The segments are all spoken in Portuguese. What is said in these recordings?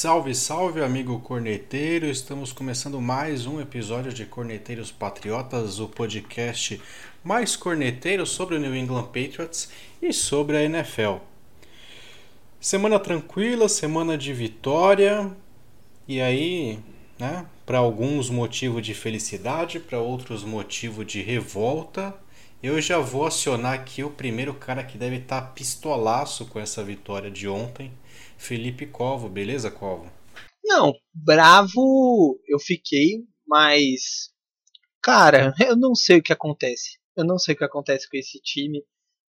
Salve, salve, amigo corneteiro! Estamos começando mais um episódio de Corneteiros Patriotas, o podcast mais corneteiro sobre o New England Patriots e sobre a NFL. Semana tranquila, semana de vitória, e aí, né, para alguns motivo de felicidade, para outros motivo de revolta. Eu já vou acionar aqui o primeiro cara que deve estar tá pistolaço com essa vitória de ontem Felipe Covo, beleza, Covo? Não, bravo eu fiquei, mas. Cara, eu não sei o que acontece. Eu não sei o que acontece com esse time.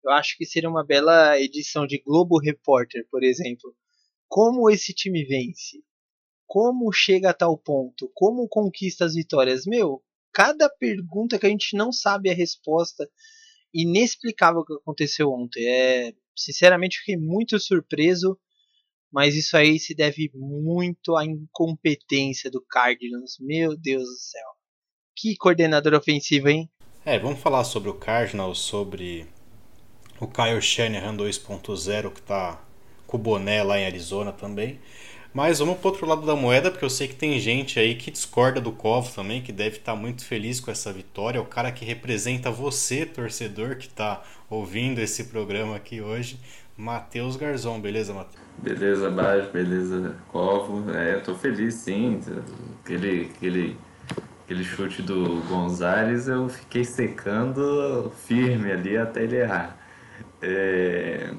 Eu acho que seria uma bela edição de Globo Repórter, por exemplo. Como esse time vence? Como chega a tal ponto? Como conquista as vitórias? Meu, cada pergunta que a gente não sabe a resposta. Inexplicável o que aconteceu ontem. É, sinceramente, fiquei muito surpreso mas isso aí se deve muito à incompetência do Cardinals. Meu Deus do céu. Que coordenador ofensivo, hein? É, vamos falar sobre o Cardinals, sobre o Kyle Shanahan 2.0 que tá com o boné lá em Arizona também. Mas vamos pro outro lado da moeda, porque eu sei que tem gente aí que discorda do Covo também, que deve estar tá muito feliz com essa vitória. O cara que representa você, torcedor, que está ouvindo esse programa aqui hoje, Matheus Garzon. Beleza, Matheus? Beleza, Baixo, beleza, Covo. É, tô feliz sim. Aquele, aquele, aquele chute do Gonzalez eu fiquei secando firme ali até ele errar. É,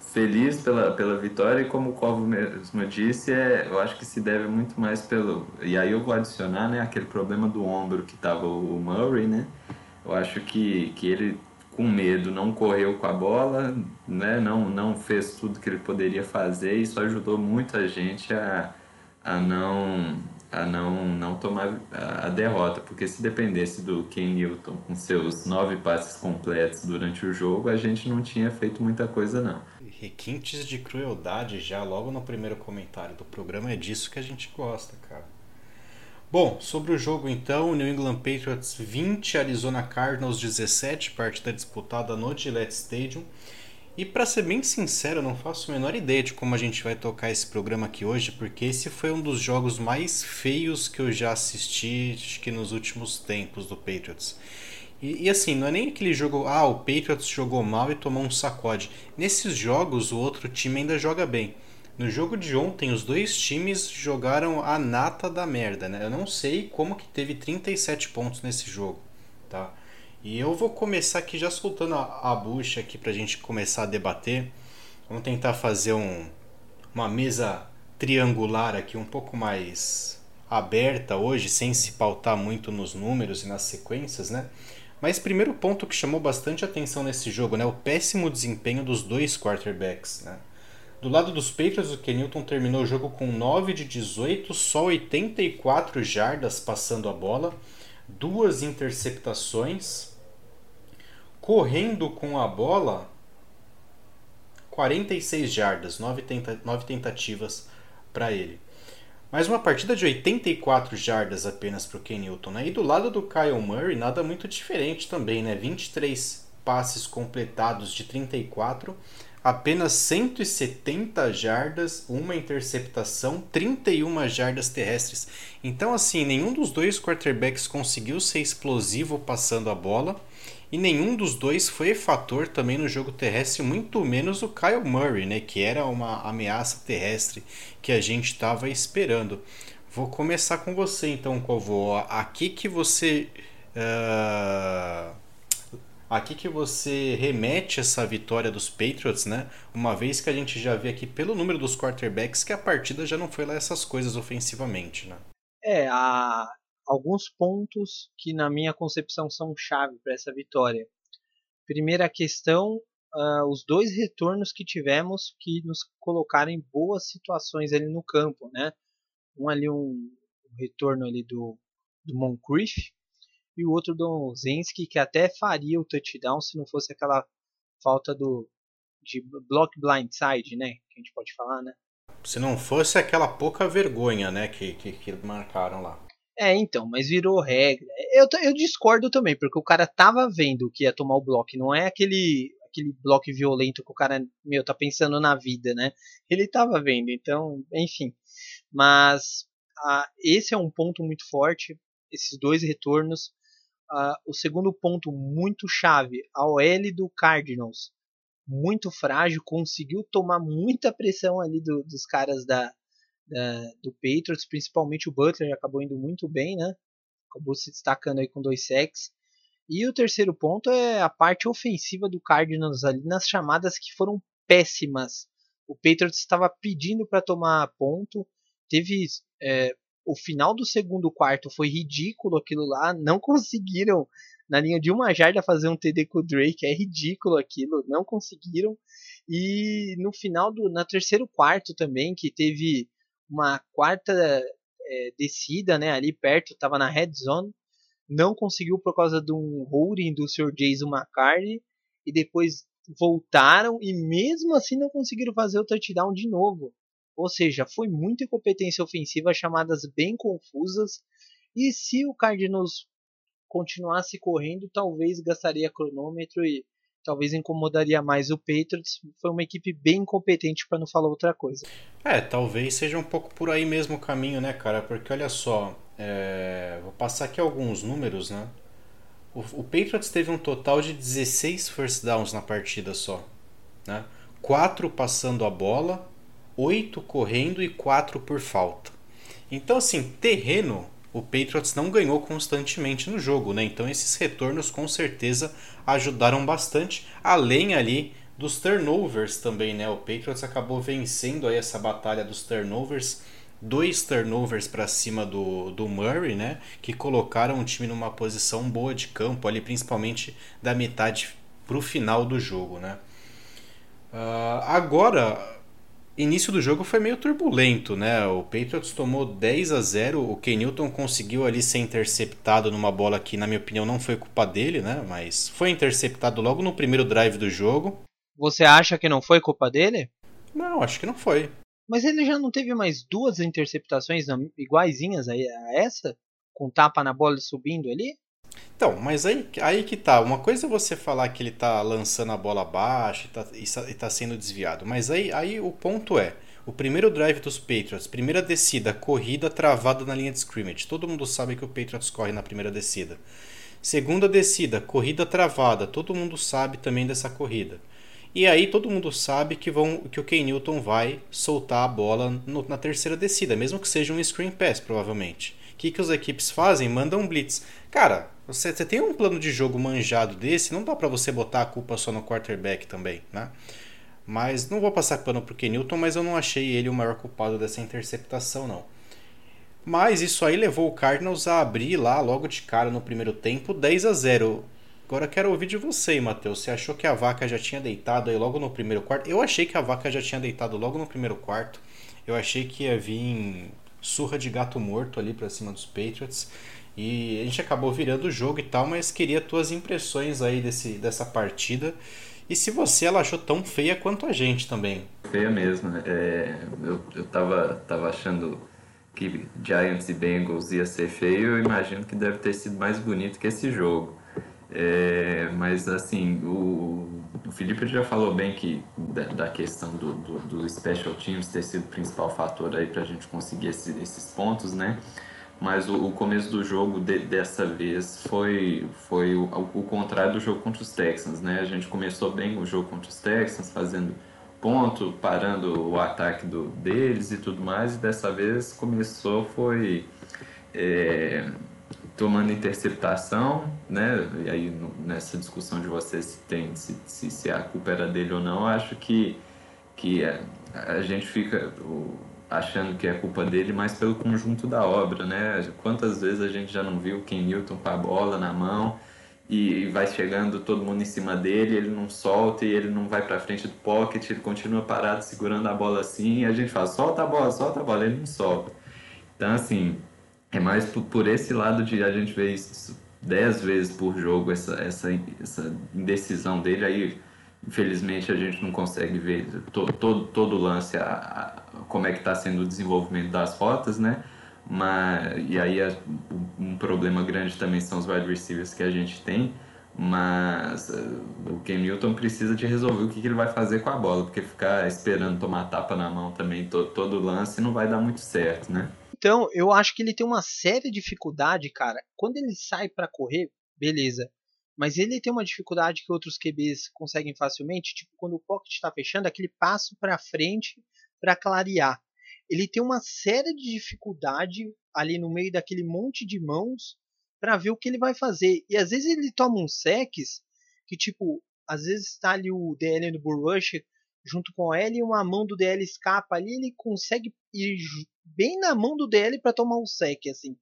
feliz pela, pela vitória e como o Covo mesmo disse, é, eu acho que se deve muito mais pelo. E aí eu vou adicionar né, aquele problema do ombro que tava o Murray, né? Eu acho que, que ele com medo, não correu com a bola, né? não, não fez tudo que ele poderia fazer isso ajudou muita gente a, a não a não, não tomar a, derrota, porque se dependesse do Ken Newton com seus nove passes completos durante o jogo, a gente não tinha feito muita coisa não. Requintes de crueldade já logo no primeiro comentário do programa é disso que a gente gosta, cara. Bom, sobre o jogo então, New England Patriots 20, Arizona Cardinals 17, partida disputada no Gillette Stadium. E para ser bem sincero, eu não faço a menor ideia de como a gente vai tocar esse programa aqui hoje, porque esse foi um dos jogos mais feios que eu já assisti acho que nos últimos tempos do Patriots. E, e, assim, não é nem aquele jogo, ah, o Patriots jogou mal e tomou um sacode. Nesses jogos, o outro time ainda joga bem. No jogo de ontem, os dois times jogaram a nata da merda, né? Eu não sei como que teve 37 pontos nesse jogo, tá? E eu vou começar aqui já soltando a, a bucha aqui pra gente começar a debater. Vamos tentar fazer um, uma mesa triangular aqui um pouco mais aberta hoje, sem se pautar muito nos números e nas sequências, né? Mas primeiro ponto que chamou bastante atenção nesse jogo, né? O péssimo desempenho dos dois quarterbacks, né? Do lado dos Patriots, o Kenilton terminou o jogo com 9 de 18, só 84 jardas passando a bola, duas interceptações, correndo com a bola 46 jardas, 9, tenta 9 tentativas para ele. Mais uma partida de 84 jardas apenas para o Ken Newton. Né? E do lado do Kyle Murray, nada muito diferente também, né? 23 passes completados de 34, apenas 170 jardas, uma interceptação, 31 jardas terrestres. Então, assim, nenhum dos dois quarterbacks conseguiu ser explosivo passando a bola. E nenhum dos dois foi fator também no jogo terrestre, muito menos o Kyle Murray, né, que era uma ameaça terrestre que a gente estava esperando. Vou começar com você então, Covo. Aqui que você uh, Aqui que você remete essa vitória dos Patriots, né? Uma vez que a gente já vê aqui pelo número dos quarterbacks que a partida já não foi lá essas coisas ofensivamente, né? É, há alguns pontos que na minha concepção são chave para essa vitória. Primeira questão, uh, os dois retornos que tivemos que nos colocaram em boas situações ali no campo, né? Um ali um, um retorno ali do, do Moncrief, e o outro do Zensky, que até faria o touchdown se não fosse aquela falta do de block blindside, né? Que a gente pode falar, né? Se não fosse aquela pouca vergonha, né? Que, que, que marcaram lá. É, então, mas virou regra. Eu, eu discordo também, porque o cara tava vendo que ia tomar o bloco. Não é aquele aquele bloco violento que o cara, meu, tá pensando na vida, né? Ele tava vendo, então, enfim. Mas uh, esse é um ponto muito forte, esses dois retornos. Uh, o segundo ponto muito chave, a OL do Cardinals, muito frágil, conseguiu tomar muita pressão ali do, dos caras da, da, do Patriots, principalmente o Butler acabou indo muito bem, né? Acabou se destacando aí com dois sacks. E o terceiro ponto é a parte ofensiva do Cardinals ali nas chamadas que foram péssimas. O Patriots estava pedindo para tomar ponto, teve é, o final do segundo quarto foi ridículo aquilo lá, não conseguiram na linha de uma jarda fazer um TD com o Drake, é ridículo aquilo, não conseguiram. E no final do na terceiro quarto também, que teve uma quarta é, descida, né, ali perto, estava na red zone, não conseguiu por causa de um holding do Sr. Jason McCarthy e depois voltaram e mesmo assim não conseguiram fazer o touchdown de novo. Ou seja, foi muita incompetência ofensiva, chamadas bem confusas. E se o Cardinals continuasse correndo, talvez gastaria cronômetro e talvez incomodaria mais o Patriots. Foi uma equipe bem incompetente para não falar outra coisa. É, talvez seja um pouco por aí mesmo o caminho, né, cara? Porque olha só, é... vou passar aqui alguns números, né? O, o Patriots teve um total de 16 first downs na partida só, né? 4 passando a bola, 8 correndo e 4 por falta. Então, assim, terreno, o Patriots não ganhou constantemente no jogo, né? Então, esses retornos com certeza ajudaram bastante, além ali dos turnovers também, né? O Patriots acabou vencendo aí essa batalha dos turnovers, dois turnovers para cima do, do Murray, né? Que colocaram o time numa posição boa de campo ali, principalmente da metade para o final do jogo, né? Uh, agora início do jogo foi meio turbulento, né? O Patriots tomou 10 a 0, o Ken Newton conseguiu ali ser interceptado numa bola que, na minha opinião, não foi culpa dele, né? Mas foi interceptado logo no primeiro drive do jogo. Você acha que não foi culpa dele? Não, acho que não foi. Mas ele já não teve mais duas interceptações iguaizinhas a essa? Com tapa na bola subindo ali? Então, mas aí, aí que tá. Uma coisa é você falar que ele tá lançando a bola abaixo e tá, e tá sendo desviado. Mas aí, aí o ponto é: o primeiro drive dos Patriots, primeira descida, corrida travada na linha de scrimmage. Todo mundo sabe que o Patriots corre na primeira descida. Segunda descida, corrida travada. Todo mundo sabe também dessa corrida. E aí todo mundo sabe que, vão, que o Ken Newton vai soltar a bola no, na terceira descida, mesmo que seja um screen pass, provavelmente. O que, que as equipes fazem? Mandam um blitz. Cara, você, você tem um plano de jogo manjado desse, não dá para você botar a culpa só no quarterback também, né? Mas não vou passar pano pro Kenilton, mas eu não achei ele o maior culpado dessa interceptação, não. Mas isso aí levou o Cardinals a abrir lá logo de cara no primeiro tempo 10 a 0. Agora quero ouvir de você, Matheus. Você achou que a vaca já tinha deitado aí logo no primeiro quarto? Eu achei que a vaca já tinha deitado logo no primeiro quarto. Eu achei que ia vir surra de gato morto ali para cima dos Patriots. E a gente acabou virando o jogo e tal, mas queria tuas impressões aí desse, dessa partida. E se você ela achou tão feia quanto a gente também. Feia mesmo. Né? É, eu, eu tava, tava achando que Giants e Bengals ia ser feio, eu imagino que deve ter sido mais bonito que esse jogo. É, mas assim, o, o Felipe já falou bem que da, da questão do, do, do, special teams ter sido o principal fator aí para a gente conseguir esse, esses pontos, né? Mas o, o começo do jogo de, dessa vez foi, foi o, o, contrário do jogo contra os Texans, né? A gente começou bem o jogo contra os Texans, fazendo ponto, parando o ataque do, deles e tudo mais, e dessa vez começou foi é, tomando interceptação, né? E aí nessa discussão de vocês se tem se, se, se a culpa era dele ou não, acho que que a, a gente fica o, achando que é culpa dele, mas pelo conjunto da obra, né? Quantas vezes a gente já não viu o Ken Newton com a bola na mão e vai chegando todo mundo em cima dele, ele não solta e ele não vai para frente do pocket, ele continua parado segurando a bola assim, e a gente fala, solta a bola, solta a bola, ele não solta. Então, assim, é mais por, esse lado de a gente ver isso dez vezes por jogo, essa, essa, essa indecisão dele, aí infelizmente a gente não consegue ver todo, todo, todo o lance, a, a, como é que está sendo o desenvolvimento das rotas, né? Mas, e aí um problema grande também são os wide receivers que a gente tem, Mas eh, o Ken Newton precisa de resolver o que, que ele vai fazer com a bola, porque ficar esperando tomar tapa na mão também todo, todo lance não vai dar muito certo, né? Então, eu acho que ele tem uma séria dificuldade, cara. Quando ele sai para correr, beleza. Mas ele tem uma dificuldade que outros QBs conseguem facilmente, tipo quando o pocket está fechando, aquele passo para frente para clarear. Ele tem uma série de dificuldade ali no meio daquele monte de mãos para ver o que ele vai fazer. E às vezes ele toma uns secs que tipo, às vezes está ali o DL do Bull Rush junto com ele e uma mão do DL escapa ali, ele consegue ir bem na mão do DL para tomar um sec assim.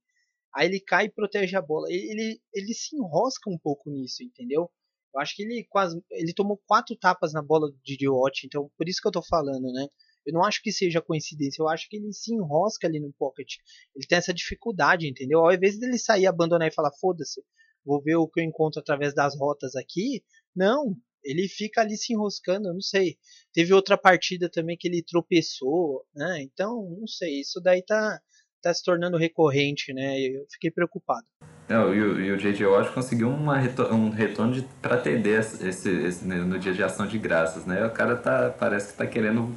Aí ele cai e protege a bola. Ele, ele se enrosca um pouco nisso, entendeu? Eu acho que ele quase. Ele tomou quatro tapas na bola de Diot, então por isso que eu tô falando, né? Eu não acho que seja coincidência, eu acho que ele se enrosca ali no pocket. Ele tem essa dificuldade, entendeu? Ao invés dele sair, abandonar e falar, foda-se, vou ver o que eu encontro através das rotas aqui. Não, ele fica ali se enroscando, eu não sei. Teve outra partida também que ele tropeçou, né? Então, não sei, isso daí tá, tá se tornando recorrente, né? Eu fiquei preocupado. Não, e, o, e o J.J. Watt conseguiu uma, um retorno de, pra TD esse, esse, no dia de ação de graças, né? O cara tá, parece que tá querendo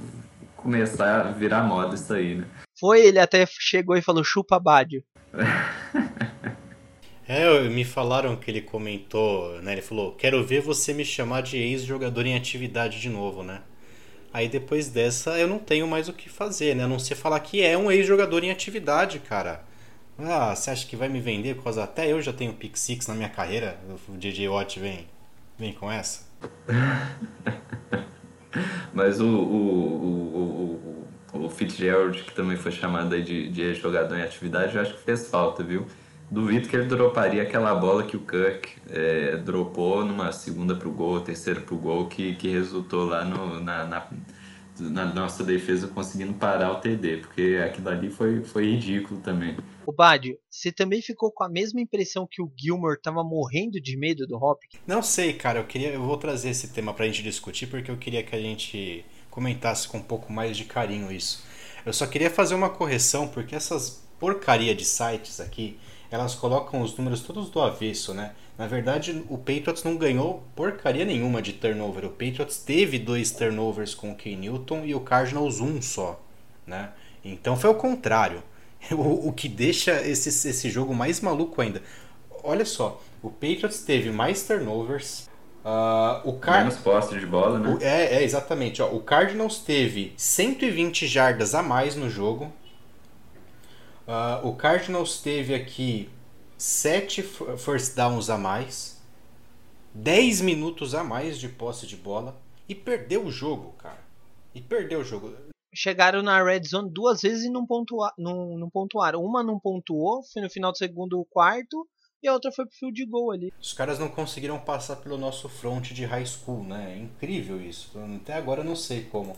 começar a virar moda isso aí, né? Foi, ele até chegou e falou chupa Bádio. É, me falaram que ele comentou, né? Ele falou: Quero ver você me chamar de ex-jogador em atividade de novo, né? Aí depois dessa eu não tenho mais o que fazer, né? A não ser falar que é um ex-jogador em atividade, cara. Ah, você acha que vai me vender? Por causa até eu já tenho Pick Six na minha carreira. O DJ Watt vem, vem com essa. Mas o, o, o, o, Fitzgerald, que também foi chamado de, de jogador em atividade, eu acho que fez falta, viu? Duvido que ele droparia aquela bola que o Kirk é, dropou numa segunda pro gol, terceira pro gol, que, que resultou lá no, na, na, na nossa defesa conseguindo parar o TD, porque aquilo ali foi, foi ridículo também. O Badio, você também ficou com a mesma impressão que o Gilmore tava morrendo de medo do Hopkins? Não sei, cara. Eu queria, eu vou trazer esse tema pra gente discutir porque eu queria que a gente comentasse com um pouco mais de carinho isso. Eu só queria fazer uma correção porque essas porcaria de sites aqui, elas colocam os números todos do avesso, né? Na verdade, o Patriots não ganhou porcaria nenhuma de turnover. O Patriots teve dois turnovers com o Key Newton e o Cardinals um só, né? Então foi o contrário. O, o que deixa esse, esse jogo mais maluco ainda. Olha só, o Patriots teve mais turnovers. Uh, o Car... Menos posse de bola, né? O, é, é, exatamente. Ó, o Cardinals teve 120 jardas a mais no jogo. Uh, o Cardinals teve aqui 7 first downs a mais. 10 minutos a mais de posse de bola. E perdeu o jogo, cara. E perdeu o jogo chegaram na red zone duas vezes e não, pontua, não, não pontuaram. Uma não pontuou, foi no final do segundo quarto, e a outra foi pro field goal ali. Os caras não conseguiram passar pelo nosso front de high school, né? É incrível isso. Até agora eu não sei como.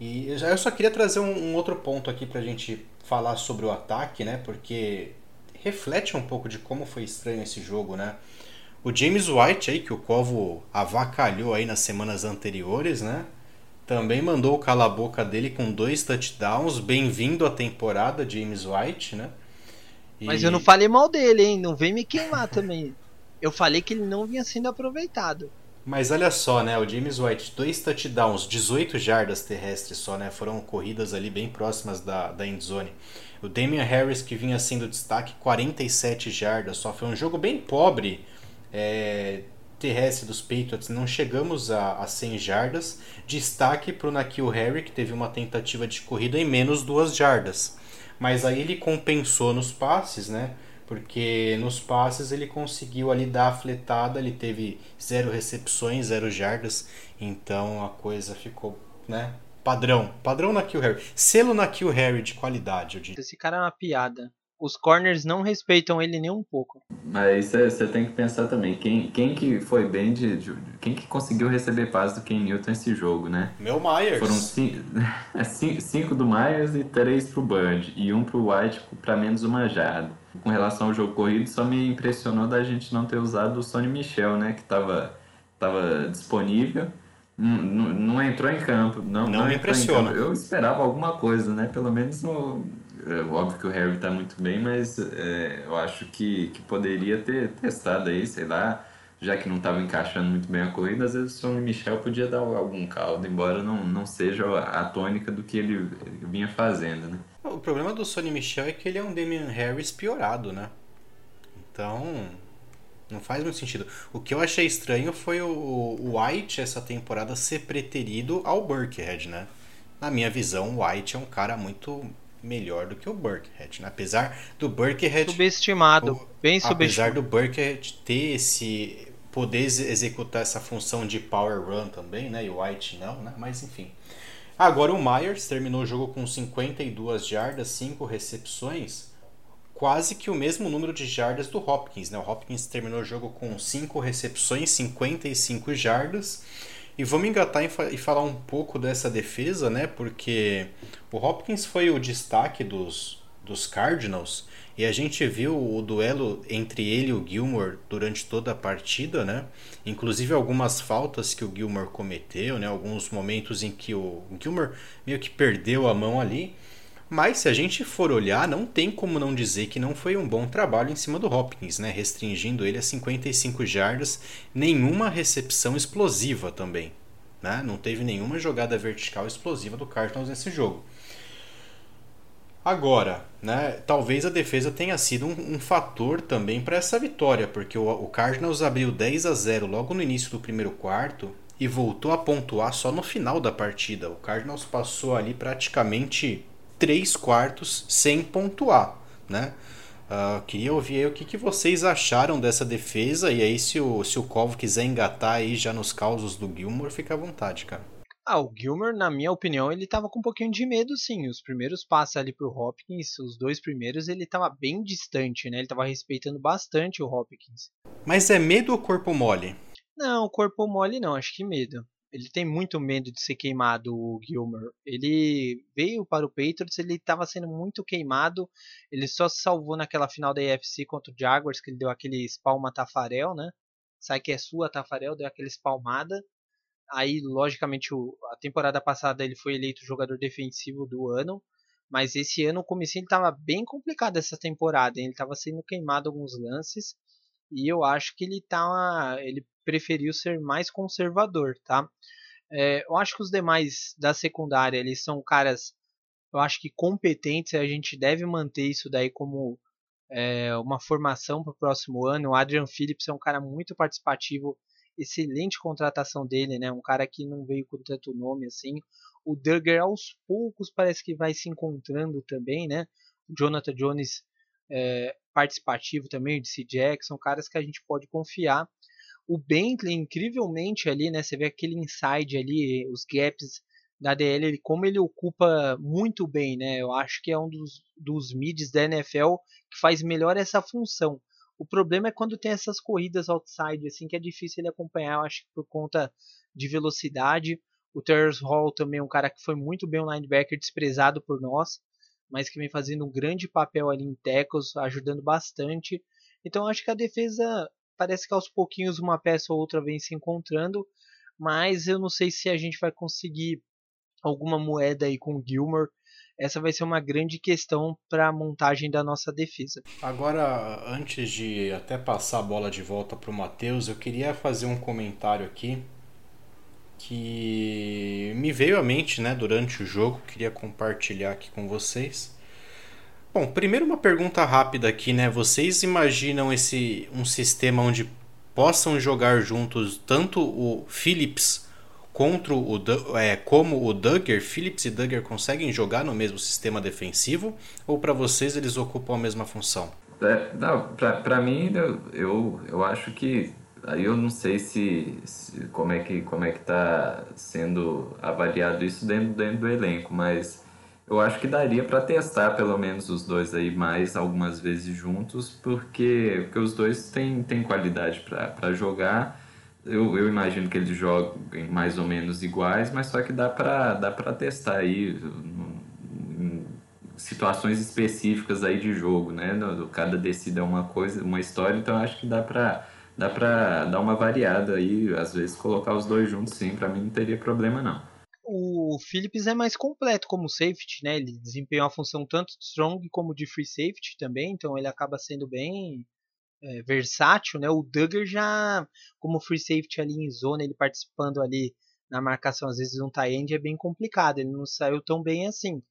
E eu só queria trazer um, um outro ponto aqui pra gente falar sobre o ataque, né? Porque reflete um pouco de como foi estranho esse jogo, né? O James White aí, que o Covo avacalhou aí nas semanas anteriores, né? Também mandou o cala-boca dele com dois touchdowns. Bem-vindo à temporada, James White, né? E... Mas eu não falei mal dele, hein? Não vem me queimar também. Eu falei que ele não vinha sendo aproveitado. Mas olha só, né? O James White, dois touchdowns, 18 jardas terrestres só, né? Foram corridas ali bem próximas da, da endzone. O Damian Harris, que vinha sendo destaque, 47 jardas só. Foi um jogo bem pobre. É, terrestre dos Patriots não chegamos a, a 100 jardas. Destaque para o Nakil Harry, que teve uma tentativa de corrida em menos duas jardas. Mas aí ele compensou nos passes, né? Porque nos passes ele conseguiu ali dar a fletada, ele teve zero recepções, zero jardas. Então a coisa ficou, né? Padrão. Padrão Nakil Harry. Selo Nakil Harry de qualidade, eu diria. Esse cara é uma piada os corners não respeitam ele nem um pouco. Mas você tem que pensar também, quem, quem que foi bem de, de Quem que conseguiu receber paz do Ken Newton esse jogo, né? Meu Myers. Foram cinco, cinco do Myers e três pro Bud. E um pro White para menos uma jarda. Com relação ao jogo corrido, só me impressionou da gente não ter usado o Sonny Michel, né? Que tava, tava disponível. Não, não, entrou em campo. Não, não, não me impressiona. Eu esperava alguma coisa, né? Pelo menos no, é óbvio que o Harry está muito bem, mas é, eu acho que, que poderia ter testado aí, sei lá, já que não estava encaixando muito bem a corrida, às vezes o Sonny Michel podia dar algum caldo, embora não, não seja a tônica do que ele vinha fazendo, né? O problema do Sonny Michel é que ele é um Damian Harris piorado, né? Então, não faz muito sentido. O que eu achei estranho foi o, White essa temporada ser preterido ao Burkhead, né? Na minha visão, o White é um cara muito melhor do que o Burkhead, né? Apesar do Burkhead subestimado, o, bem subestimado. Apesar do Burkhead ter esse poder executar essa função de power run também, né? E o White não, né? Mas enfim. Agora o Myers terminou o jogo com 52 jardas, 5 recepções quase que o mesmo número de jardas do Hopkins. Né? O Hopkins terminou o jogo com 5 recepções, 55 jardas. E vamos engatar e falar um pouco dessa defesa, né? Porque o Hopkins foi o destaque dos, dos Cardinals e a gente viu o duelo entre ele e o Gilmore durante toda a partida, né? Inclusive algumas faltas que o Gilmore cometeu, né? Alguns momentos em que o Gilmore meio que perdeu a mão ali. Mas se a gente for olhar, não tem como não dizer que não foi um bom trabalho em cima do Hopkins, né? restringindo ele a 55 jardas, nenhuma recepção explosiva também. Né? Não teve nenhuma jogada vertical explosiva do Cardinals nesse jogo. Agora, né, talvez a defesa tenha sido um, um fator também para essa vitória, porque o, o Cardinals abriu 10 a 0 logo no início do primeiro quarto e voltou a pontuar só no final da partida. O Cardinals passou ali praticamente três quartos sem pontuar, né? Uh, queria ouvir aí o que, que vocês acharam dessa defesa e aí se o, se o Covo quiser engatar aí já nos causos do Gilmore, fica à vontade, cara. Ah, o Gilmore, na minha opinião, ele tava com um pouquinho de medo, sim. Os primeiros passos ali pro Hopkins, os dois primeiros, ele tava bem distante, né? Ele tava respeitando bastante o Hopkins. Mas é medo ou corpo mole? Não, corpo mole não, acho que medo ele tem muito medo de ser queimado, o Gilmer. Ele veio para o Patriots, ele estava sendo muito queimado. Ele só se salvou naquela final da AFC contra o Jaguars, que ele deu aquele espalma Tafarel, né? Sai que é sua Tafarel, deu aquela espalmada. Aí, logicamente, a temporada passada ele foi eleito jogador defensivo do ano. Mas esse ano o comecinho estava bem complicado essa temporada. Ele estava sendo queimado alguns lances. E eu acho que ele tá. Ele preferiu ser mais conservador, tá? É, eu acho que os demais da secundária, eles são caras, eu acho que competentes, a gente deve manter isso daí como é, uma formação para o próximo ano. O Adrian Phillips é um cara muito participativo, excelente contratação dele, né? Um cara que não veio com tanto nome assim. O Duggar aos poucos parece que vai se encontrando também, né? O Jonathan Jones é, participativo também, o DC Jackson, caras que a gente pode confiar. O Bentley, incrivelmente ali, né? Você vê aquele inside ali, os gaps da DL, ele, como ele ocupa muito bem, né? Eu acho que é um dos, dos mids da NFL que faz melhor essa função. O problema é quando tem essas corridas outside, assim, que é difícil ele acompanhar, eu acho que por conta de velocidade. O Terrence Hall também é um cara que foi muito bem um linebacker desprezado por nós, mas que vem fazendo um grande papel ali em tackles, ajudando bastante. Então acho que a defesa parece que aos pouquinhos uma peça ou outra vem se encontrando, mas eu não sei se a gente vai conseguir alguma moeda aí com o Gilmore. Essa vai ser uma grande questão para a montagem da nossa defesa. Agora, antes de até passar a bola de volta para o Matheus, eu queria fazer um comentário aqui que me veio à mente né, durante o jogo, queria compartilhar aqui com vocês. Bom, primeiro uma pergunta rápida aqui, né? Vocês imaginam esse um sistema onde possam jogar juntos tanto o Phillips contra o é, como o Duggar? Phillips e Duggar conseguem jogar no mesmo sistema defensivo ou para vocês eles ocupam a mesma função? É, para mim eu, eu, acho que aí eu não sei se, se, como é que como é que tá sendo avaliado isso dentro, dentro do elenco, mas eu acho que daria para testar pelo menos os dois aí mais algumas vezes juntos, porque, porque os dois têm, têm qualidade para jogar. Eu, eu imagino que eles joguem mais ou menos iguais, mas só que dá para dá testar aí em situações específicas aí de jogo, né? Cada descida é uma coisa, uma história, então acho que dá para dá para dar uma variada aí, às vezes colocar os dois juntos sim, para mim não teria problema não o Phillips é mais completo como safety, né? Ele desempenha uma função tanto de strong como de free safety também, então ele acaba sendo bem é, versátil, né? O Duggar já, como free safety ali em zona, ele participando ali na marcação, às vezes um tie end é bem complicado, ele não saiu tão bem assim.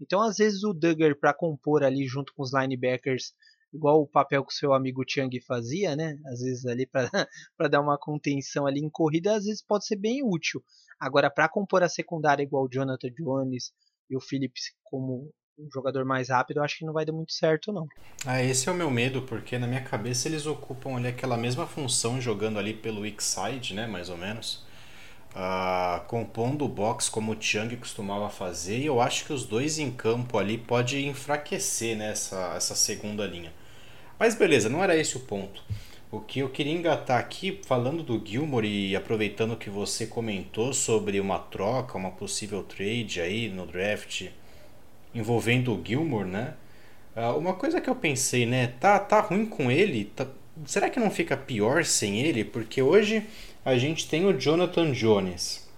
Então, às vezes o Duggar para compor ali junto com os linebackers, igual o papel que o seu amigo Chang fazia, né? Às vezes ali para dar uma contenção ali em corrida, às vezes pode ser bem útil. Agora, para compor a secundária igual o Jonathan Jones e o Phillips como um jogador mais rápido, eu acho que não vai dar muito certo, não. Ah, esse é o meu medo, porque na minha cabeça eles ocupam ali aquela mesma função jogando ali pelo weak side, né, mais ou menos. Uh, compondo o box como o Chang costumava fazer, e eu acho que os dois em campo ali pode enfraquecer né, essa, essa segunda linha. Mas beleza, não era esse o ponto. O que eu queria engatar aqui, falando do Gilmore e aproveitando que você comentou sobre uma troca, uma possível trade aí no draft envolvendo o Gilmore, né? Uh, uma coisa que eu pensei, né? Tá, tá ruim com ele? Tá... Será que não fica pior sem ele? Porque hoje a gente tem o Jonathan Jones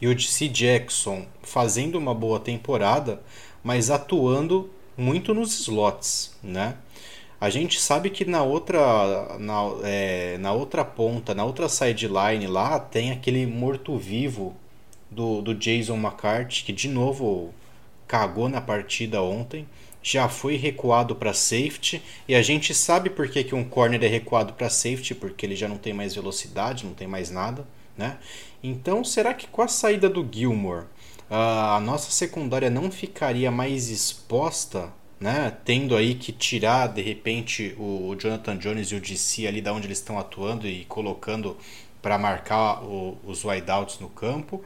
e o DC Jackson fazendo uma boa temporada, mas atuando muito nos slots, né? A gente sabe que na outra, na, é, na outra ponta, na outra sideline lá, tem aquele morto-vivo do, do Jason McCarthy, que de novo cagou na partida ontem, já foi recuado para safety, e a gente sabe por que, que um corner é recuado para safety, porque ele já não tem mais velocidade, não tem mais nada, né? Então, será que com a saída do Gilmore, a nossa secundária não ficaria mais exposta né? Tendo aí que tirar de repente o Jonathan Jones e o DC ali da onde eles estão atuando e colocando para marcar o, os wideouts no campo.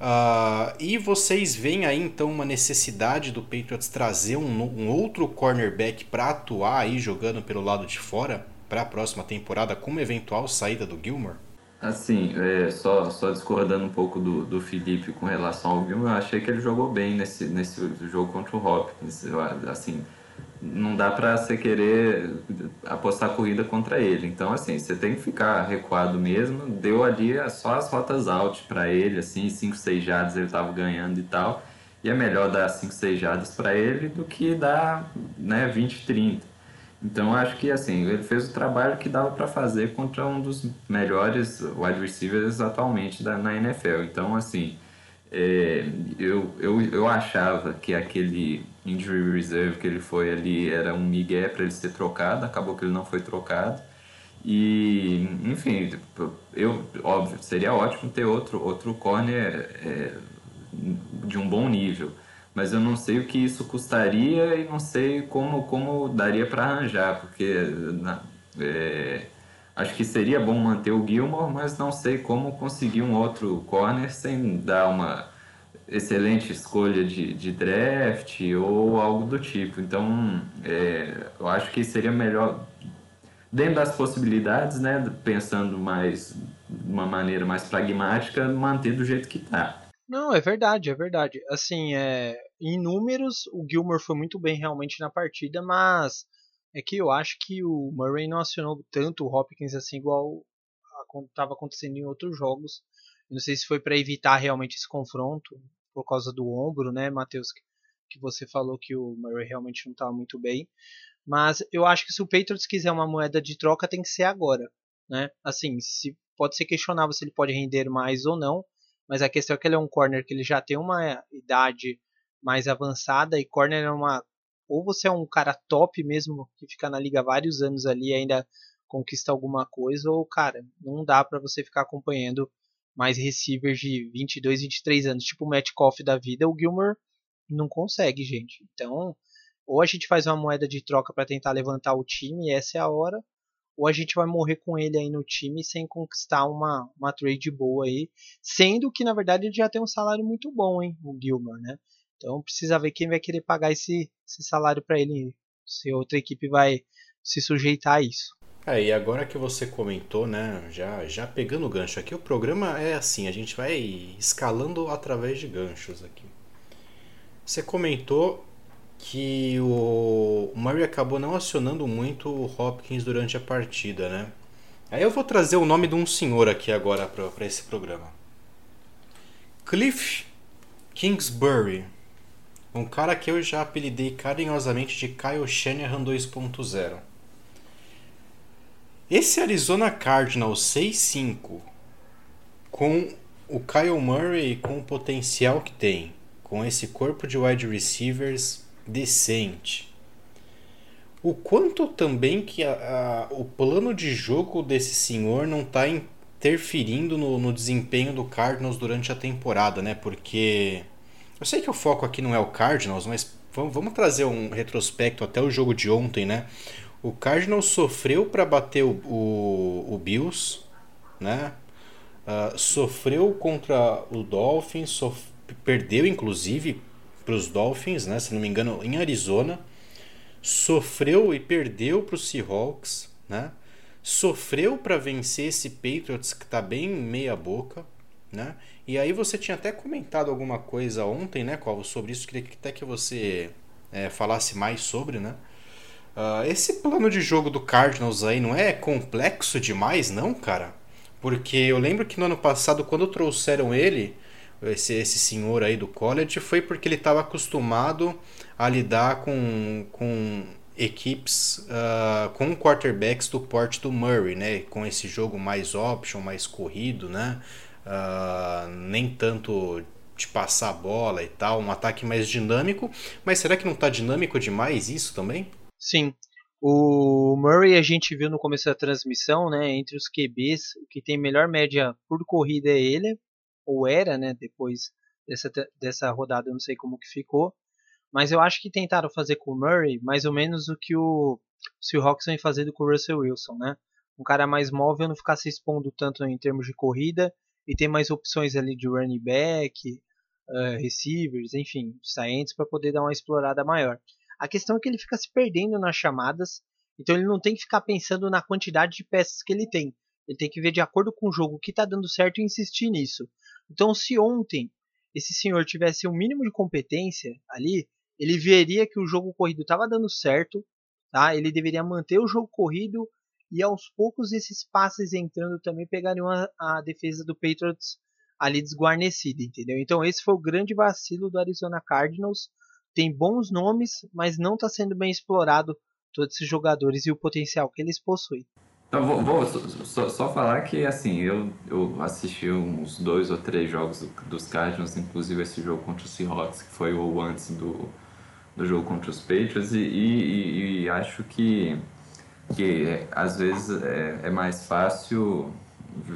Uh, e vocês veem aí então uma necessidade do Patriots trazer um, um outro cornerback para atuar aí jogando pelo lado de fora para a próxima temporada com uma eventual saída do Gilmore? Assim, é, só, só discordando um pouco do, do Felipe com relação ao Gilmore, eu achei que ele jogou bem nesse, nesse jogo contra o Hopkins. Assim, não dá para você querer apostar corrida contra ele. Então, assim, você tem que ficar recuado mesmo. Deu ali só as rotas out para ele, assim, 5, 6 jardas ele estava ganhando e tal. E é melhor dar 5, 6 jardas para ele do que dar né, 20, 30. Então acho que assim, ele fez o trabalho que dava para fazer contra um dos melhores wide receivers atualmente da, na NFL. Então assim, é, eu, eu, eu achava que aquele injury reserve que ele foi ali era um migué para ele ser trocado, acabou que ele não foi trocado. E, enfim, eu, óbvio, seria ótimo ter outro, outro corner é, de um bom nível mas eu não sei o que isso custaria e não sei como, como daria para arranjar, porque na, é, acho que seria bom manter o Gilmore, mas não sei como conseguir um outro corner sem dar uma excelente escolha de, de draft ou algo do tipo. Então, é, eu acho que seria melhor, dentro das possibilidades, né, pensando mais de uma maneira mais pragmática, manter do jeito que está. Não, é verdade, é verdade. Assim, é, em números, o Gilmore foi muito bem realmente na partida, mas é que eu acho que o Murray não acionou tanto o Hopkins assim igual estava acontecendo em outros jogos. Eu não sei se foi para evitar realmente esse confronto por causa do ombro, né, Matheus? Que você falou que o Murray realmente não estava muito bem. Mas eu acho que se o Patriots quiser uma moeda de troca, tem que ser agora, né? Assim, se pode ser questionável se ele pode render mais ou não, mas a questão é que ele é um corner que ele já tem uma idade mais avançada e corner é uma ou você é um cara top mesmo que fica na liga vários anos ali e ainda conquista alguma coisa ou cara, não dá para você ficar acompanhando mais receivers de 22, 23 anos, tipo o Metcalf da vida, o Gilmore não consegue, gente. Então, ou a gente faz uma moeda de troca para tentar levantar o time, essa é a hora, ou a gente vai morrer com ele aí no time sem conquistar uma, uma trade boa aí, sendo que na verdade ele já tem um salário muito bom, hein, o Gilmore, né? Então precisa ver quem vai querer pagar esse, esse salário para ele, se outra equipe vai se sujeitar a isso. É, e agora que você comentou, né, já, já pegando o gancho aqui, o programa é assim, a gente vai escalando através de ganchos aqui. Você comentou que o Murray acabou não acionando muito o Hopkins durante a partida, né? Aí eu vou trazer o nome de um senhor aqui agora para esse programa. Cliff Kingsbury. Um cara que eu já apelidei carinhosamente de Kyle Shanahan 2.0. Esse Arizona Cardinals 6-5, com o Kyle Murray com o potencial que tem, com esse corpo de wide receivers decente, o quanto também que a, a, o plano de jogo desse senhor não está interferindo no, no, desempenho do Cardinals durante a temporada, né? Porque eu sei que o foco aqui não é o Cardinals, mas vamos, trazer um retrospecto até o jogo de ontem, né? O Cardinals sofreu para bater o, o, o, Bills, né? Uh, sofreu contra o Dolphins, sof... perdeu inclusive para os Dolphins, né? Se não me engano, em Arizona. Sofreu e perdeu para os Seahawks, né? Sofreu para vencer esse Patriots que está bem meia boca, né? E aí você tinha até comentado alguma coisa ontem, né, Qual sobre isso. Queria até que você é, falasse mais sobre, né? Uh, esse plano de jogo do Cardinals aí não é complexo demais, não, cara? Porque eu lembro que no ano passado, quando trouxeram ele, esse, esse senhor aí do college, foi porque ele estava acostumado a lidar com, com equipes, uh, com quarterbacks do porte do Murray, né? Com esse jogo mais option, mais corrido, né? Uh, nem tanto de passar a bola e tal, um ataque mais dinâmico. Mas será que não está dinâmico demais isso também? Sim. O Murray a gente viu no começo da transmissão, né? Entre os QBs, o que tem melhor média por corrida é ele, ou era, né? Depois dessa, dessa rodada, eu não sei como que ficou. Mas eu acho que tentaram fazer com o Murray mais ou menos o que o Seahawks vem fazendo com o Russell Wilson, né? Um cara mais móvel, não ficar se expondo tanto em termos de corrida e ter mais opções ali de running back, uh, receivers, enfim, saints para poder dar uma explorada maior. A questão é que ele fica se perdendo nas chamadas, então ele não tem que ficar pensando na quantidade de peças que ele tem. Ele tem que ver de acordo com o jogo o que está dando certo e insistir nisso. Então, se ontem esse senhor tivesse um mínimo de competência ali, ele veria que o jogo corrido estava dando certo, tá? Ele deveria manter o jogo corrido e aos poucos esses passes entrando também pegariam a, a defesa do Patriots ali desguarnecida, entendeu? Então esse foi o grande vacilo do Arizona Cardinals tem bons nomes, mas não está sendo bem explorado todos esses jogadores e o potencial que eles possuem. Então, vou, vou só, só, falar que assim eu, eu assisti uns dois ou três jogos dos Cardinals, inclusive esse jogo contra os Seahawks, que foi o antes do, do jogo contra os Patriots, e, e, e acho que, que é, às vezes é, é mais fácil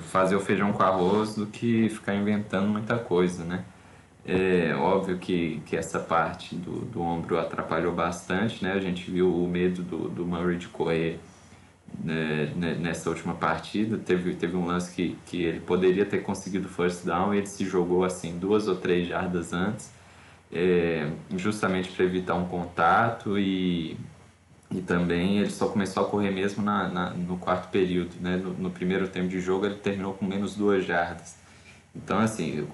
fazer o feijão com arroz do que ficar inventando muita coisa, né? É óbvio que, que essa parte do, do ombro atrapalhou bastante, né? A gente viu o medo do, do Murray de correr né, né, nessa última partida. Teve, teve um lance que, que ele poderia ter conseguido first down ele se jogou assim duas ou três jardas antes, é, justamente para evitar um contato e, e também ele só começou a correr mesmo na, na no quarto período, né? No, no primeiro tempo de jogo ele terminou com menos duas jardas. Então, assim,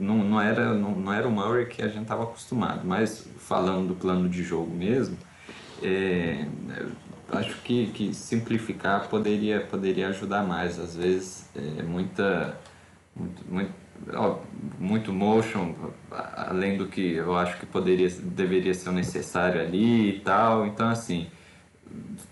não, não, era, não, não era o Murray que a gente estava acostumado, mas falando do plano de jogo mesmo, é, acho que, que simplificar poderia, poderia ajudar mais. Às vezes, é muita, muito, muito, ó, muito motion, além do que eu acho que poderia, deveria ser necessário ali e tal. Então, assim,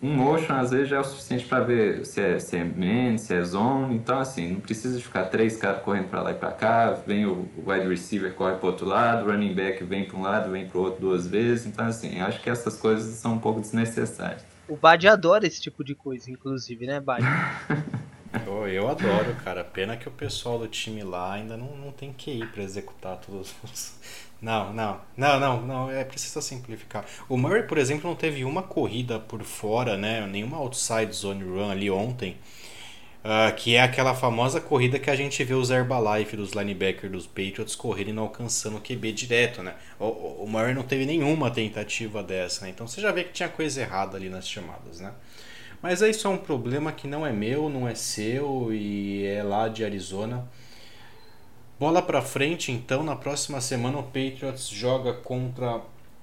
um motion às vezes já é o suficiente para ver se é, se é man, se é zone. Então, assim, não precisa de ficar três caras correndo para lá e para cá. Vem o wide receiver, corre para outro lado, running back vem para um lado, vem para o outro duas vezes. Então, assim, acho que essas coisas são um pouco desnecessárias. O Bad adora esse tipo de coisa, inclusive, né, Bad? oh, eu adoro, cara. Pena que o pessoal do time lá ainda não, não tem que ir para executar todos os não, não, não, não, não, é preciso simplificar. O Murray, por exemplo, não teve uma corrida por fora, né? Nenhuma outside zone run ali ontem. Uh, que é aquela famosa corrida que a gente vê os Herbalife dos linebackers dos Patriots correrem não alcançando o QB direto, né? O, o, Murray não teve nenhuma tentativa dessa, né? Então você já vê que tinha coisa errada ali nas chamadas, né? Mas isso é um problema que não é meu, não é seu e é lá de Arizona. Bola para frente, então, na próxima semana o Patriots joga contra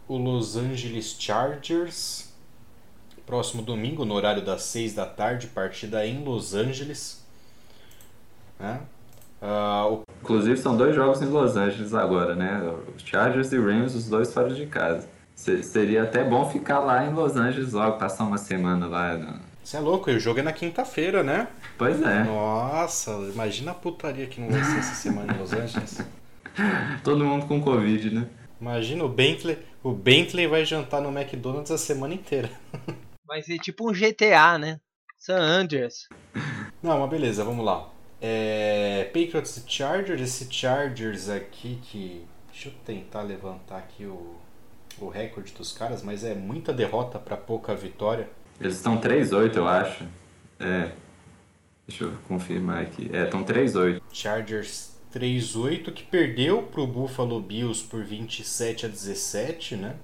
o Los Angeles Chargers. Próximo domingo, no horário das 6 da tarde, partida em Los Angeles. Né? Uh, o... Inclusive são dois jogos em Los Angeles agora, né? Os Chargers e Rams, os dois fora de casa. seria até bom ficar lá em Los Angeles logo, passar uma semana lá. Você é louco, e o jogo é na quinta-feira, né? Pois é. Nossa, imagina a putaria que não vai ser essa semana em Los Angeles. Todo mundo com Covid, né? Imagina o Bentley, o Bentley vai jantar no McDonald's a semana inteira. Vai ser tipo um GTA, né? San Andreas. Não, mas beleza, vamos lá. É, Patriots e Chargers, esse Chargers aqui que. Deixa eu tentar levantar aqui o, o recorde dos caras, mas é muita derrota para pouca vitória. Eles estão 3-8, eu acho. É. Deixa eu confirmar aqui. É, estão 3-8. Chargers 3-8, que perdeu para o Buffalo Bills por 27 a 17, né?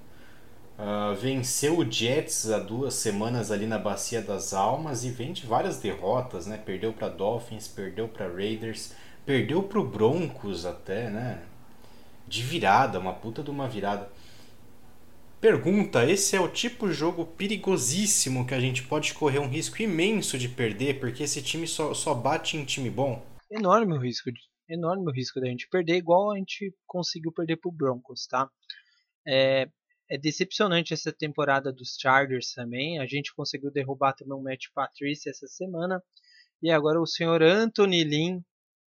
Uh, venceu o Jets há duas semanas ali na Bacia das Almas e vem de várias derrotas, né? Perdeu para Dolphins, perdeu para Raiders, perdeu para Broncos até, né? De virada, uma puta de uma virada. Pergunta: esse é o tipo de jogo perigosíssimo que a gente pode correr um risco imenso de perder, porque esse time só, só bate em time bom? Enorme o risco de enorme o risco da gente perder, igual a gente conseguiu perder pro Broncos, tá? É, é decepcionante essa temporada dos Chargers também. A gente conseguiu derrubar também o Matt Patrice essa semana. E agora o senhor Anthony Lynn,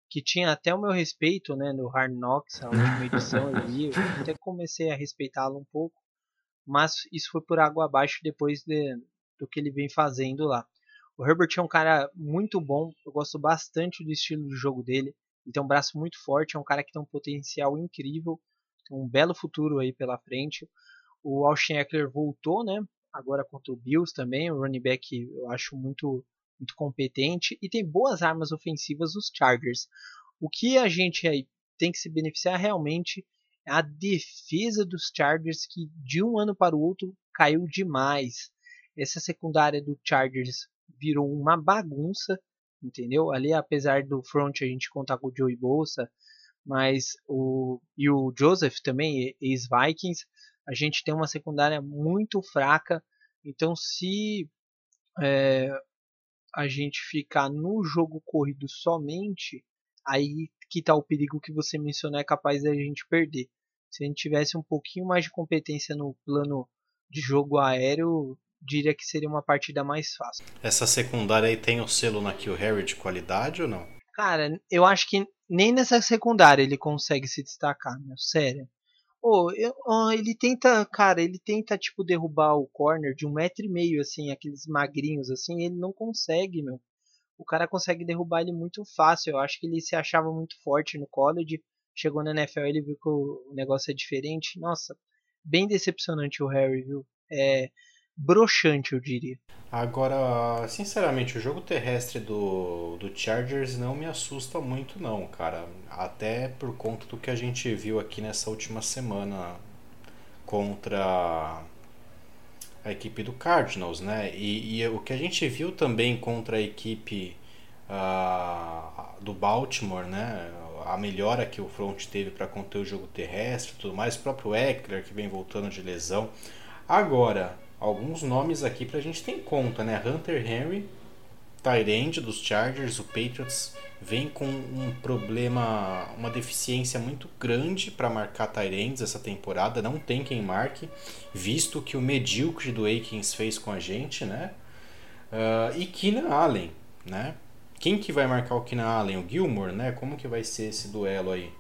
que tinha até o meu respeito né, no Hard Knocks, a última edição ali, eu até comecei a respeitá-lo um pouco. Mas isso foi por água abaixo depois de, do que ele vem fazendo lá. O Herbert é um cara muito bom, eu gosto bastante do estilo de jogo dele. Ele tem um braço muito forte, é um cara que tem um potencial incrível, tem um belo futuro aí pela frente. O Austin Eckler voltou, né? Agora contra o Bills também, o running back eu acho muito muito competente e tem boas armas ofensivas os Chargers. O que a gente aí tem que se beneficiar realmente a defesa dos Chargers que de um ano para o outro caiu demais. Essa secundária do Chargers virou uma bagunça entendeu? Ali, apesar do front a gente contar com o Joey Bolsa, mas o e o Joseph também, ex-Vikings, a gente tem uma secundária muito fraca. Então, se é, a gente ficar no jogo corrido somente, aí que está o perigo que você mencionou é capaz da gente perder. Se a gente tivesse um pouquinho mais de competência no plano de jogo aéreo, diria que seria uma partida mais fácil. Essa secundária aí tem o selo na Kill Harry de qualidade ou não? Cara, eu acho que nem nessa secundária ele consegue se destacar, meu, sério. Oh, eu, oh, ele tenta, cara, ele tenta tipo derrubar o corner de um metro e meio, assim, aqueles magrinhos, assim, ele não consegue, meu. O cara consegue derrubar ele muito fácil. Eu acho que ele se achava muito forte no college. Chegou na NFL, ele viu que o negócio é diferente. Nossa, bem decepcionante o Harry, viu? É, broxante, eu diria. Agora, sinceramente, o jogo terrestre do, do Chargers não me assusta muito, não, cara. Até por conta do que a gente viu aqui nessa última semana contra a equipe do Cardinals, né? E, e o que a gente viu também contra a equipe uh, do Baltimore, né? A melhora que o front teve para conter o jogo terrestre, tudo mais, o próprio Eckler que vem voltando de lesão. Agora, alguns nomes aqui pra gente ter em conta, né? Hunter Henry, Tyrande dos Chargers, o Patriots vem com um problema, uma deficiência muito grande para marcar Tyrands essa temporada, não tem quem marque, visto que o medíocre do Akins fez com a gente, né? Uh, e Keenan Allen, né? Quem que vai marcar o Keenan Allen? O Gilmore, né? Como que vai ser esse duelo aí?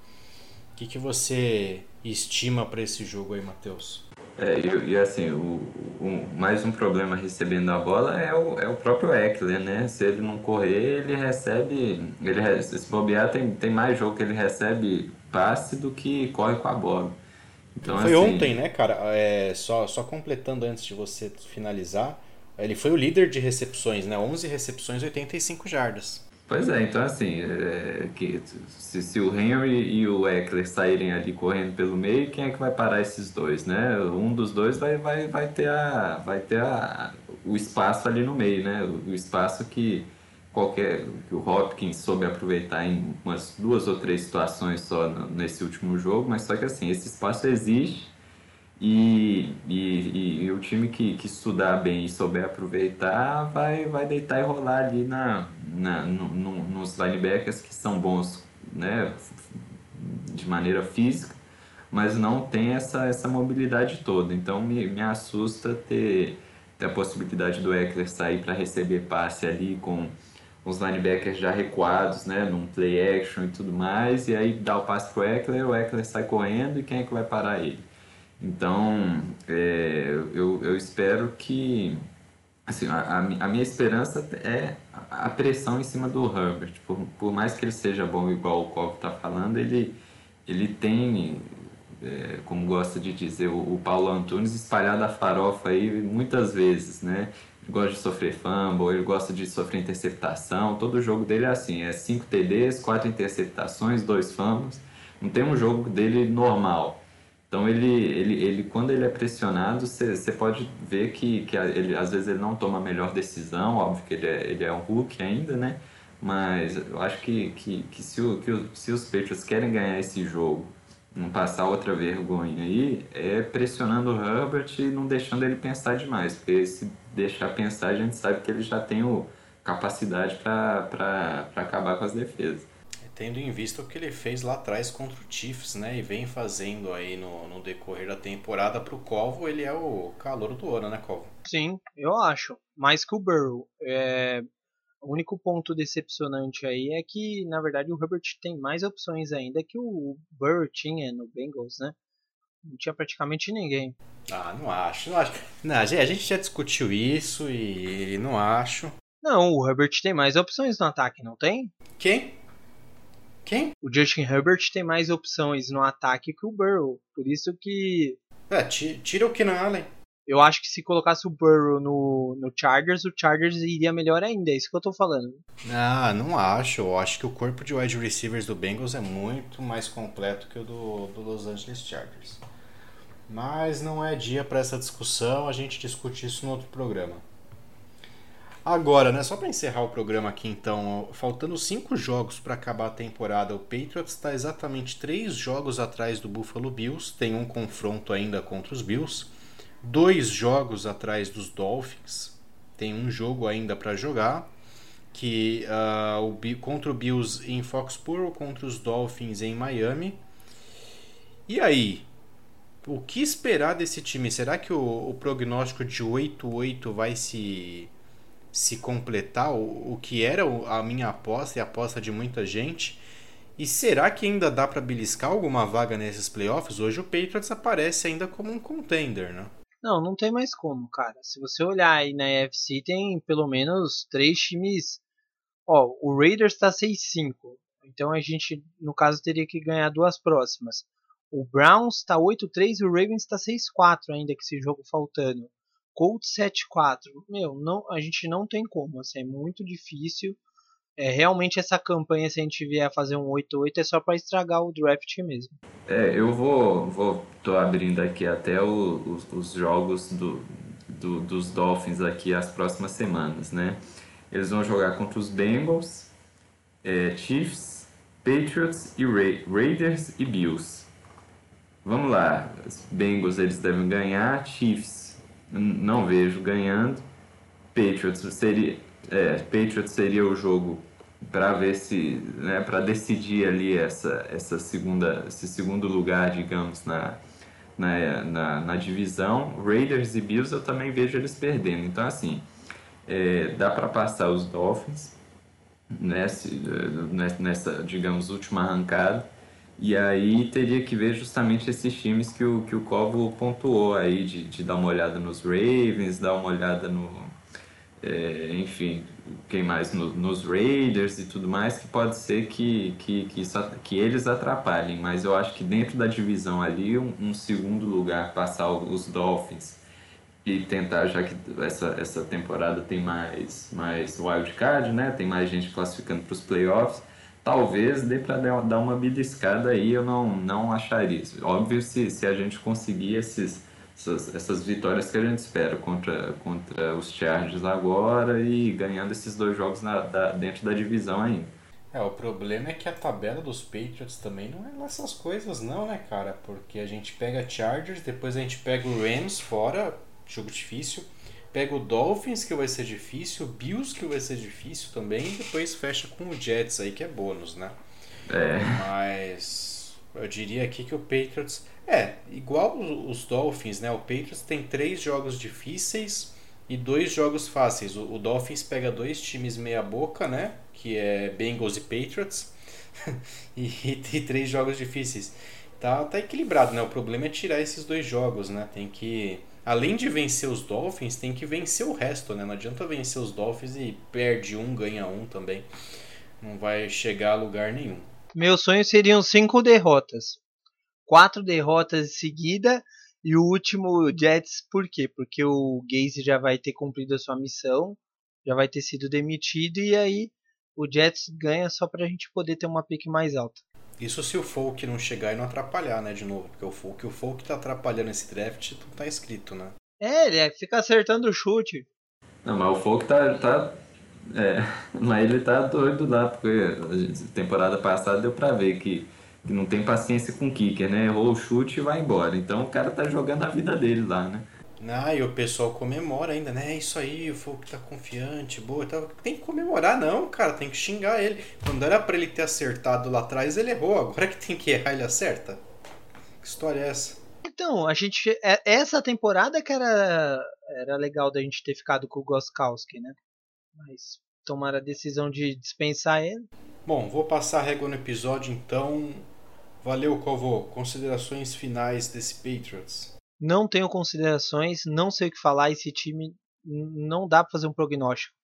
O que, que você estima para esse jogo aí, Matheus? É, e, e, assim, o, o, mais um problema recebendo a bola é o, é o próprio Eckler, né? Se ele não correr, ele recebe. Ele, se bobear, tem, tem mais jogo que ele recebe passe do que corre com a bola. Então, foi assim, ontem, né, cara? É, só, só completando antes de você finalizar, ele foi o líder de recepções, né? 11 recepções, 85 jardas. Pois é, então assim, é, que, se, se, o Henry e o Eckler saírem ali correndo pelo meio, quem é que vai parar esses dois, né? Um dos dois vai, vai, vai ter, a, vai ter a, o espaço ali no meio, né? O, o espaço que qualquer que o Hopkins soube aproveitar em umas duas ou três situações só no, nesse último jogo, mas só que assim, esse espaço existe e, e, e, o time que, que estudar bem e souber aproveitar vai, vai deitar e rolar ali na, na, no, no, nos linebackers que são bons né, de maneira física, mas não tem essa, essa mobilidade toda. Então me, me assusta ter, ter a possibilidade do Eckler sair para receber passe ali com os linebackers já recuados, né, num play action e tudo mais, e aí dá o passe pro Eckler, o Eckler sai correndo e quem é que vai parar ele? Então, é, eu, eu espero que assim, a, a, minha esperança é a pressão em cima do Herbert. Por, por mais que ele seja bom, igual o Cobb está falando, ele, ele tem, é, como gosta de dizer o, o, Paulo Antunes, espalhado a farofa aí muitas vezes, né? Ele gosta de sofrer fumble, ele gosta de sofrer interceptação. Todo jogo dele é assim: é 5 TDs, 4 interceptações, 2 fumbles. Não tem um jogo dele normal. Então ele, ele, ele quando ele é pressionado, você pode ver que, que ele, às vezes ele não toma a melhor decisão, óbvio que ele é, ele é um Hulk ainda, né? Mas eu acho que, que, que, se, o, que se os Patriots querem ganhar esse jogo, não passar outra vergonha aí, é pressionando o Herbert e não deixando ele pensar demais, porque se deixar pensar, a gente sabe que ele já tem o, capacidade para acabar com as defesas tendo em vista o que ele fez lá atrás contra o Chiefs, né? E vem fazendo aí no, no decorrer da temporada pro Covo, ele é o calor do ano, né, Covo? Sim, eu acho. Mais que o Burrow. É... O único ponto decepcionante aí é que, na verdade, o Herbert tem mais opções ainda que o Burrow tinha no Bengals, né? Não tinha praticamente ninguém. Ah, não acho, não acho. Não, a gente já discutiu isso e não acho. Não, o Herbert tem mais opções no ataque, não tem? Quem? Quem? O Justin Herbert tem mais opções no ataque que o Burrow. Por isso que. É, tira o Keenan Allen. Eu acho que se colocasse o Burrow no, no Chargers, o Chargers iria melhor ainda. É isso que eu tô falando. Ah, não acho. Eu acho que o corpo de wide receivers do Bengals é muito mais completo que o do, do Los Angeles Chargers. Mas não é dia para essa discussão, a gente discute isso no outro programa. Agora, né, só para encerrar o programa aqui, então, faltando cinco jogos para acabar a temporada, o Patriots está exatamente três jogos atrás do Buffalo Bills, tem um confronto ainda contra os Bills, dois jogos atrás dos Dolphins, tem um jogo ainda para jogar, que uh, o, contra o Bills em Foxborough, contra os Dolphins em Miami. E aí, o que esperar desse time? Será que o, o prognóstico de 8-8 vai se se completar o, o que era a minha aposta e a aposta de muita gente. E será que ainda dá para beliscar alguma vaga nesses playoffs? Hoje o Patriots aparece ainda como um contender, né? Não, não tem mais como, cara. Se você olhar aí na NFC, tem pelo menos três times. Ó, o Raiders está 6-5. Então a gente, no caso, teria que ganhar duas próximas. O Browns está 8-3 e o Ravens está 6-4 ainda, que esse jogo faltando. Colt 7-4. Meu, não, a gente não tem como, assim, é muito difícil. É, realmente essa campanha, se a gente vier fazer um 8-8, é só para estragar o draft mesmo. É, eu vou, vou tô abrindo aqui até o, os, os, jogos do, do, dos Dolphins aqui as próximas semanas, né? Eles vão jogar contra os Bengals, é, Chiefs, Patriots e Ra Raiders e Bills. Vamos lá, os Bengals eles devem ganhar, Chiefs não vejo ganhando. Patriots seria, é, Patriots seria o jogo para ver se, né, para decidir ali essa, essa segunda, esse segundo lugar, digamos, na, na, na, na, divisão. Raiders e Bills eu também vejo eles perdendo. Então, assim, é, dá para passar os Dolphins nessa, nessa, digamos, última arrancada. E aí teria que ver justamente esses times que o, que o Covo pontuou aí, de, de dar uma olhada nos Ravens, dar uma olhada no. É, enfim, quem mais? No, nos Raiders e tudo mais, que pode ser que, que, que, isso, que eles atrapalhem. Mas eu acho que dentro da divisão ali, um, um segundo lugar, passar os Dolphins e tentar, já que essa, essa temporada tem mais, mais wildcard, né? Tem mais gente classificando para os playoffs talvez dê para dar uma beliscada aí, eu não, não acharia. Óbvio, se, se a gente conseguir esses, essas, essas vitórias que a gente espera contra, contra os Chargers agora e ganhando esses dois jogos na, da, dentro da divisão ainda. É, o problema é que a tabela dos Patriots também não é essas coisas não, né, cara? Porque a gente pega Chargers, depois a gente pega o Rams fora, jogo difícil. Pega o Dolphins, que vai ser difícil, o Bills, que vai ser difícil também, e depois fecha com o Jets aí, que é bônus, né? É. Mas eu diria aqui que o Patriots. É, igual os Dolphins, né? O Patriots tem três jogos difíceis e dois jogos fáceis. O, o Dolphins pega dois times meia boca, né? Que é Bengals e Patriots. e, e, e, três jogos difíceis. Tá, tá equilibrado, né? O problema é tirar esses dois jogos, né? Tem que além de vencer os Dolphins, tem que vencer o resto, né? Não adianta vencer os Dolphins e perde um, ganha um também. Não vai chegar a lugar nenhum. Meu sonho seriam cinco derrotas. Quatro derrotas em seguida e o último Jets, por quê? Porque o Gaze já vai ter cumprido a sua missão, já vai ter sido demitido e aí o Jets ganha só pra gente poder ter uma pique mais alta. Isso se o Folk não chegar e não atrapalhar, né, de novo. Porque o Folk, o Folk tá atrapalhando esse draft, não tá escrito, né? É, ele é, fica acertando o chute. Não, mas o Folk tá. tá é, mas ele tá doido lá, porque a temporada passada deu pra ver que, que não tem paciência com o kicker, né? Errou o chute e vai embora. Então o cara tá jogando a vida dele lá, né? Ah, e o pessoal comemora ainda, né? É isso aí, o Folk tá confiante, boa. Tá... Tem que comemorar, não, cara. Tem que xingar ele. Quando era pra ele ter acertado lá atrás, ele errou. Agora que tem que errar, ele acerta. Que história é essa? Então, a gente. É, essa temporada que era, era legal da gente ter ficado com o Goskowski, né? Mas tomaram a decisão de dispensar ele. Bom, vou passar a régua no episódio então. Valeu, Covô. Considerações finais desse Patriots. Não tenho considerações, não sei o que falar. Esse time não dá para fazer um prognóstico.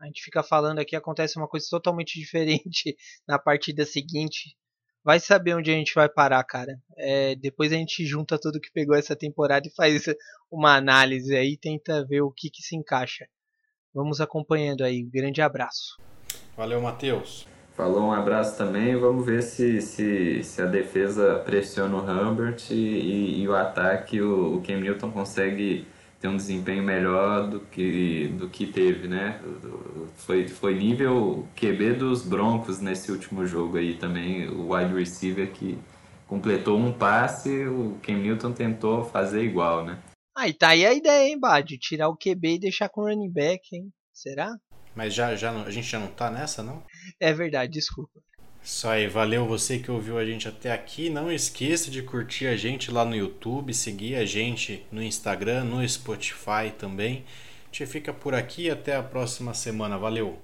A gente fica falando aqui, acontece uma coisa totalmente diferente na partida seguinte. Vai saber onde a gente vai parar, cara. É, depois a gente junta tudo que pegou essa temporada e faz uma análise aí, tenta ver o que, que se encaixa. Vamos acompanhando aí. Grande abraço. Valeu, Matheus. Falou, um abraço também. Vamos ver se, se, se a defesa pressiona o Humbert e, e, e o ataque, o, o Cam Newton consegue ter um desempenho melhor do que, do que teve, né? Foi, foi nível QB dos Broncos nesse último jogo aí também, o wide receiver que completou um passe, o Cam Newton tentou fazer igual, né? Ah, e tá aí a ideia, hein, Bad? Tirar o QB e deixar com o running back, hein? Será? Mas já, já a gente já não tá nessa, não? É verdade, desculpa. Isso aí, valeu você que ouviu a gente até aqui. Não esqueça de curtir a gente lá no YouTube, seguir a gente no Instagram, no Spotify também. A gente fica por aqui até a próxima semana. Valeu!